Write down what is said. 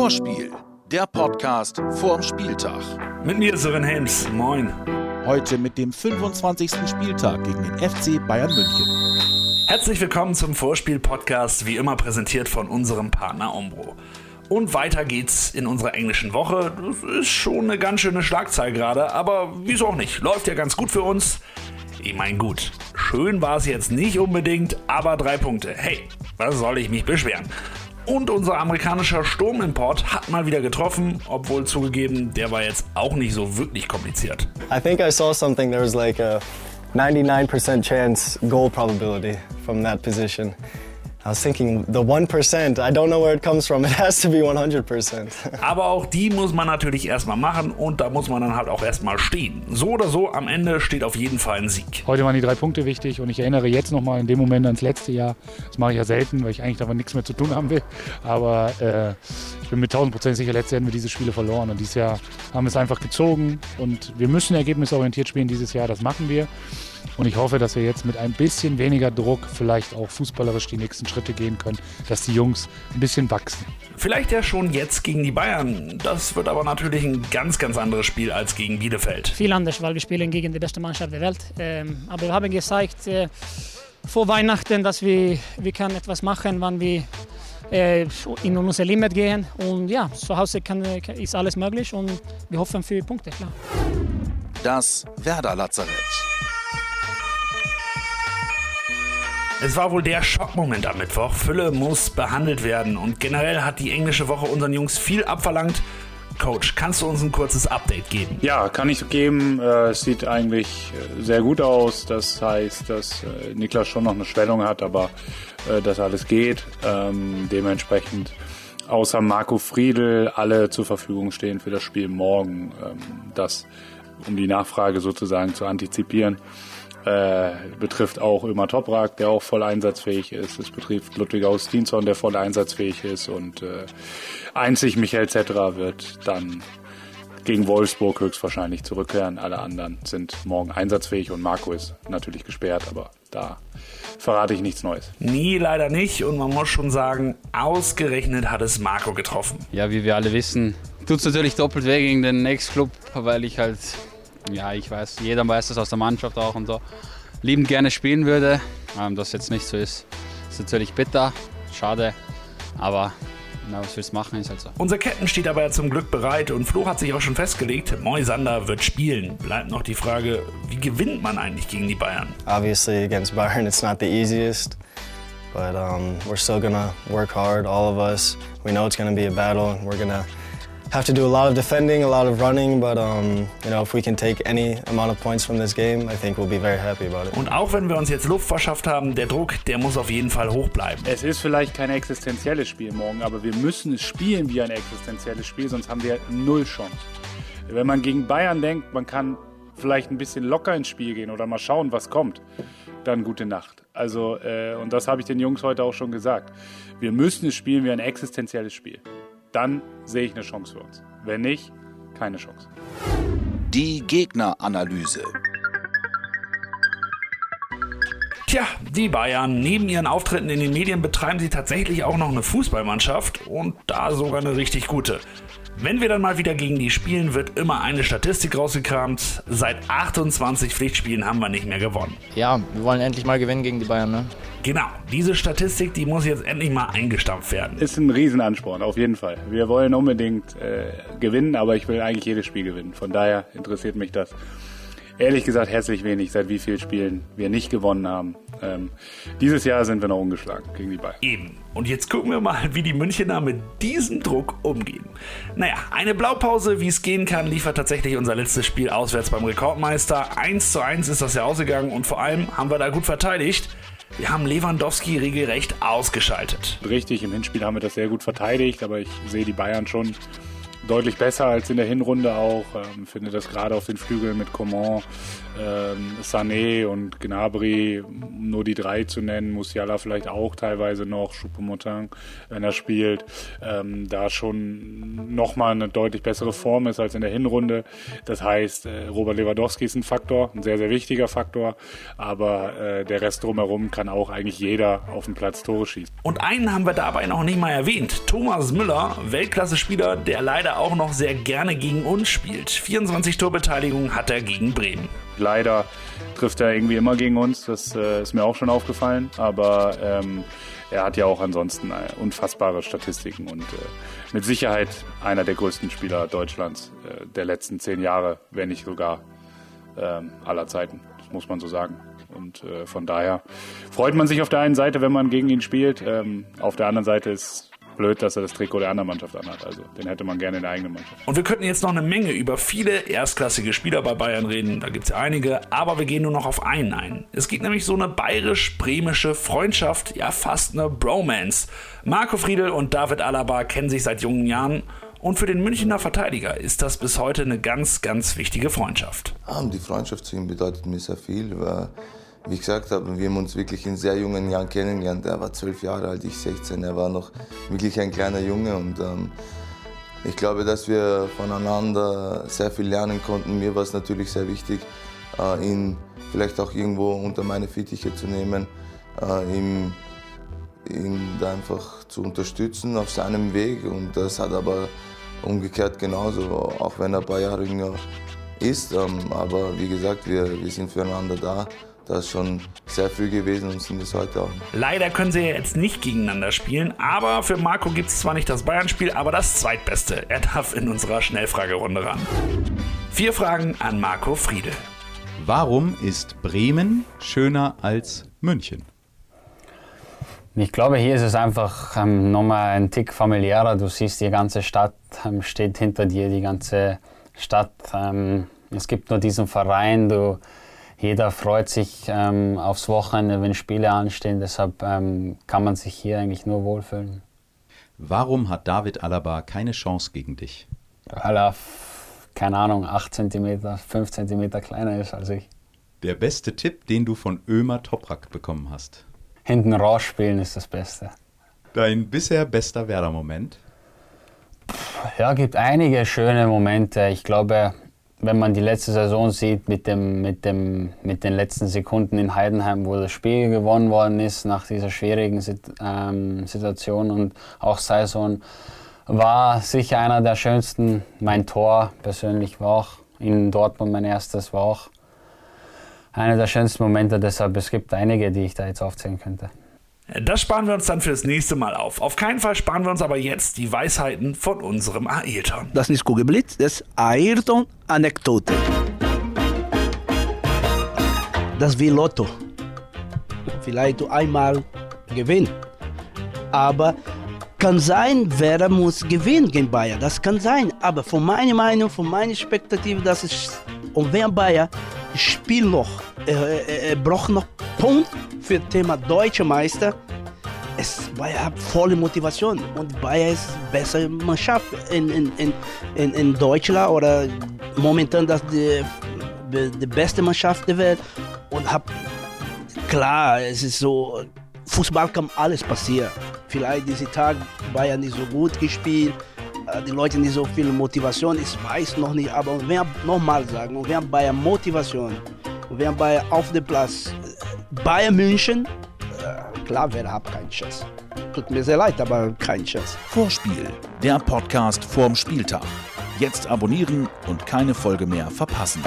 Vorspiel, der Podcast vorm Spieltag. Mit mir Sören Helms. Moin. Heute mit dem 25. Spieltag gegen den FC Bayern München. Herzlich willkommen zum Vorspiel-Podcast, wie immer präsentiert von unserem Partner Umbro. Und weiter geht's in unserer englischen Woche. Das ist schon eine ganz schöne Schlagzahl gerade, aber wieso auch nicht? Läuft ja ganz gut für uns. Ich meine, gut, schön war es jetzt nicht unbedingt, aber drei Punkte. Hey, was soll ich mich beschweren? Und unser amerikanischer Sturmimport hat mal wieder getroffen, obwohl zugegeben, der war jetzt auch nicht so wirklich kompliziert. I think I saw something. There was like a 99% chance goal probability from that position. I was thinking the 1%, I don't know where it comes from. It has to be 100%. Aber auch die muss man natürlich erstmal machen und da muss man dann halt auch erstmal stehen. So oder so, am Ende steht auf jeden Fall ein Sieg. Heute waren die drei Punkte wichtig und ich erinnere jetzt nochmal in dem Moment ans letzte Jahr. Das mache ich ja selten, weil ich eigentlich davon nichts mehr zu tun haben will. Aber äh, bin mit 1000 Prozent sicher, letztes Jahr hätten wir diese Spiele verloren und dieses Jahr haben wir es einfach gezogen und wir müssen ergebnisorientiert spielen dieses Jahr, das machen wir. Und ich hoffe, dass wir jetzt mit ein bisschen weniger Druck vielleicht auch fußballerisch die nächsten Schritte gehen können, dass die Jungs ein bisschen wachsen. Vielleicht ja schon jetzt gegen die Bayern. Das wird aber natürlich ein ganz, ganz anderes Spiel als gegen Bielefeld. Viel anders, weil wir spielen gegen die beste Mannschaft der Welt. Ähm, aber wir haben gezeigt äh, vor Weihnachten, dass wir, wir können etwas machen, wenn wir äh, in unser Limit gehen. Und ja, zu Hause kann, ist alles möglich und wir hoffen für Punkte, klar. Das Werder Lazarett. Es war wohl der Schockmoment am Mittwoch. Fülle muss behandelt werden und generell hat die englische Woche unseren Jungs viel abverlangt. Coach, kannst du uns ein kurzes Update geben? Ja, kann ich geben. Äh, Es sieht eigentlich äh, sehr gut aus. Das heißt, dass äh, Niklas schon noch eine Schwellung hat, aber dass alles geht. Ähm, Dementsprechend außer Marco Friedl alle zur Verfügung stehen für das Spiel morgen. Ähm, Das, um die Nachfrage sozusagen zu antizipieren. Äh, betrifft auch Ömer Toprak, der auch voll einsatzfähig ist. Es betrifft Ludwig Augustinsson, der voll einsatzfähig ist. Und äh, einzig Michael Zetterer wird dann gegen Wolfsburg höchstwahrscheinlich zurückkehren. Alle anderen sind morgen einsatzfähig und Marco ist natürlich gesperrt, aber da verrate ich nichts Neues. Nee, leider nicht. Und man muss schon sagen, ausgerechnet hat es Marco getroffen. Ja, wie wir alle wissen, tut es natürlich doppelt weh gegen den Ex-Club, weil ich halt, ja, ich weiß, jeder weiß das aus der Mannschaft auch und so, liebend gerne spielen würde. Ähm, dass jetzt nicht so ist, ist natürlich bitter, schade, aber na, was willst du machen, ist halt so. Unser Captain steht aber ja zum Glück bereit und Flo hat sich auch schon festgelegt, Moisander wird spielen. Bleibt noch die Frage, wie gewinnt man eigentlich gegen die Bayern? Obviously, against Bayern, it's not the easiest, but um, we're still gonna work hard, all of us. We know it's gonna be a battle. We're gonna have to do a lot of defending, a lot of running, but um, you know, if we can take any amount of points from this game, I think we'll be very happy about it. Und auch wenn wir uns jetzt Luft verschafft haben, der Druck, der muss auf jeden Fall hoch bleiben. Es ist vielleicht kein existenzielles Spiel morgen, aber wir müssen es spielen wie ein existenzielles Spiel, sonst haben wir null Chance. Wenn man gegen Bayern denkt, man kann vielleicht ein bisschen locker ins Spiel gehen oder mal schauen, was kommt, dann gute Nacht. Also, äh, und das habe ich den Jungs heute auch schon gesagt. Wir müssen es spielen wie ein existenzielles Spiel. Dann sehe ich eine Chance für uns. Wenn nicht, keine Chance. Die Gegneranalyse. Tja, die Bayern, neben ihren Auftritten in den Medien betreiben sie tatsächlich auch noch eine Fußballmannschaft und da sogar eine richtig gute. Wenn wir dann mal wieder gegen die spielen, wird immer eine Statistik rausgekramt. Seit 28 Pflichtspielen haben wir nicht mehr gewonnen. Ja, wir wollen endlich mal gewinnen gegen die Bayern, ne? Genau, diese Statistik, die muss jetzt endlich mal eingestampft werden. Ist ein Riesenansporn, auf jeden Fall. Wir wollen unbedingt äh, gewinnen, aber ich will eigentlich jedes Spiel gewinnen. Von daher interessiert mich das. Ehrlich gesagt herzlich wenig, seit wie vielen Spielen wir nicht gewonnen haben. Ähm, dieses Jahr sind wir noch ungeschlagen gegen die Bayern. Eben. Und jetzt gucken wir mal, wie die Münchner mit diesem Druck umgehen. Naja, eine Blaupause, wie es gehen kann, liefert tatsächlich unser letztes Spiel auswärts beim Rekordmeister. 1 zu 1 ist das ja ausgegangen und vor allem haben wir da gut verteidigt. Wir haben Lewandowski regelrecht ausgeschaltet. Richtig, im Hinspiel haben wir das sehr gut verteidigt, aber ich sehe die Bayern schon deutlich besser als in der Hinrunde auch. Ähm, finde das gerade auf den Flügeln mit Coman, ähm, Sané und Gnabry, um nur die drei zu nennen, Musiala vielleicht auch teilweise noch, Choupo-Moting, wenn er spielt, ähm, da schon nochmal eine deutlich bessere Form ist als in der Hinrunde. Das heißt, äh, Robert Lewandowski ist ein Faktor, ein sehr, sehr wichtiger Faktor, aber äh, der Rest drumherum kann auch eigentlich jeder auf dem Platz Tore schießen. Und einen haben wir dabei noch nicht mal erwähnt. Thomas Müller, Weltklasse-Spieler, der leider auch noch sehr gerne gegen uns spielt. 24 Torbeteiligungen hat er gegen Bremen. Leider trifft er irgendwie immer gegen uns, das äh, ist mir auch schon aufgefallen, aber ähm, er hat ja auch ansonsten äh, unfassbare Statistiken und äh, mit Sicherheit einer der größten Spieler Deutschlands äh, der letzten zehn Jahre, wenn nicht sogar ähm, aller Zeiten, das muss man so sagen. Und äh, von daher freut man sich auf der einen Seite, wenn man gegen ihn spielt. Ähm, auf der anderen Seite ist blöd, dass er das Trikot der anderen Mannschaft anhat. Also den hätte man gerne in der eigenen Mannschaft. Und wir könnten jetzt noch eine Menge über viele erstklassige Spieler bei Bayern reden. Da gibt es ja einige, aber wir gehen nur noch auf einen ein. Es gibt nämlich so eine bayerisch-bremische Freundschaft, ja fast eine Bromance. Marco Friedel und David Alaba kennen sich seit jungen Jahren. Und für den Münchner Verteidiger ist das bis heute eine ganz, ganz wichtige Freundschaft. Die Freundschaft zu ihm bedeutet mir sehr viel, weil wie ich gesagt habe, wir haben uns wirklich in sehr jungen Jahren kennengelernt. Er war zwölf Jahre alt, ich 16. Er war noch wirklich ein kleiner Junge und ähm, ich glaube, dass wir voneinander sehr viel lernen konnten. Mir war es natürlich sehr wichtig, äh, ihn vielleicht auch irgendwo unter meine Fittiche zu nehmen, äh, ihm, ihn da einfach zu unterstützen auf seinem Weg. Und das hat aber umgekehrt genauso, auch wenn er ein paar Jahre jünger ist. Ähm, aber wie gesagt, wir, wir sind füreinander da. Das ist schon sehr früh gewesen und sind es heute auch. Leider können sie ja jetzt nicht gegeneinander spielen, aber für Marco gibt es zwar nicht das Bayern-Spiel, aber das zweitbeste. Er darf in unserer Schnellfragerunde ran. Vier Fragen an Marco Friedel. Warum ist Bremen schöner als München? Ich glaube, hier ist es einfach ähm, nochmal ein Tick familiärer. Du siehst, die ganze Stadt ähm, steht hinter dir, die ganze Stadt. Ähm, es gibt nur diesen Verein, du jeder freut sich ähm, aufs Wochenende, wenn Spiele anstehen. Deshalb ähm, kann man sich hier eigentlich nur wohlfühlen. Warum hat David Alaba keine Chance gegen dich? Weil er, keine Ahnung, 8 cm, 5 cm kleiner ist als ich. Der beste Tipp, den du von Ömer Toprak bekommen hast? Hinten rausspielen ist das Beste. Dein bisher bester Werder-Moment? Ja, gibt einige schöne Momente. Ich glaube, wenn man die letzte Saison sieht mit, dem, mit, dem, mit den letzten Sekunden in Heidenheim, wo das Spiel gewonnen worden ist nach dieser schwierigen ähm, Situation und auch Saison, war sicher einer der schönsten. Mein Tor persönlich war auch in Dortmund mein erstes, war auch einer der schönsten Momente. Deshalb es gibt einige, die ich da jetzt aufzählen könnte. Das sparen wir uns dann für das nächste Mal auf. Auf keinen Fall sparen wir uns aber jetzt die Weisheiten von unserem Ayrton. Das ist Kugelblitz, das Ayrton-Anekdote. Das wie Lotto. Vielleicht einmal gewinnen. Aber kann sein, wer muss gewinnen gegen Bayern. Das kann sein. Aber von meiner Meinung, von meiner Spektative, das ist. Und wer Bayern spielt noch, er, er, er braucht noch Punkt für Thema Deutscher Meister. Es Bayern hat volle Motivation und Bayern ist bessere Mannschaft in, in, in, in, in Deutschland oder momentan das die, die beste Mannschaft der Welt und hab klar, es ist so Fußball kann alles passieren. Vielleicht diese Tag Bayern nicht so gut gespielt, die Leute nicht so viel Motivation, ich weiß noch nicht, aber wir nochmal sagen, wir haben Bayern Motivation, wir haben Bayern auf dem Platz, Bayern München, klar, wer hat keinen Schuss. Tut mir sehr leid, aber kein Schuss. Vorspiel, der Podcast vorm Spieltag. Jetzt abonnieren und keine Folge mehr verpassen.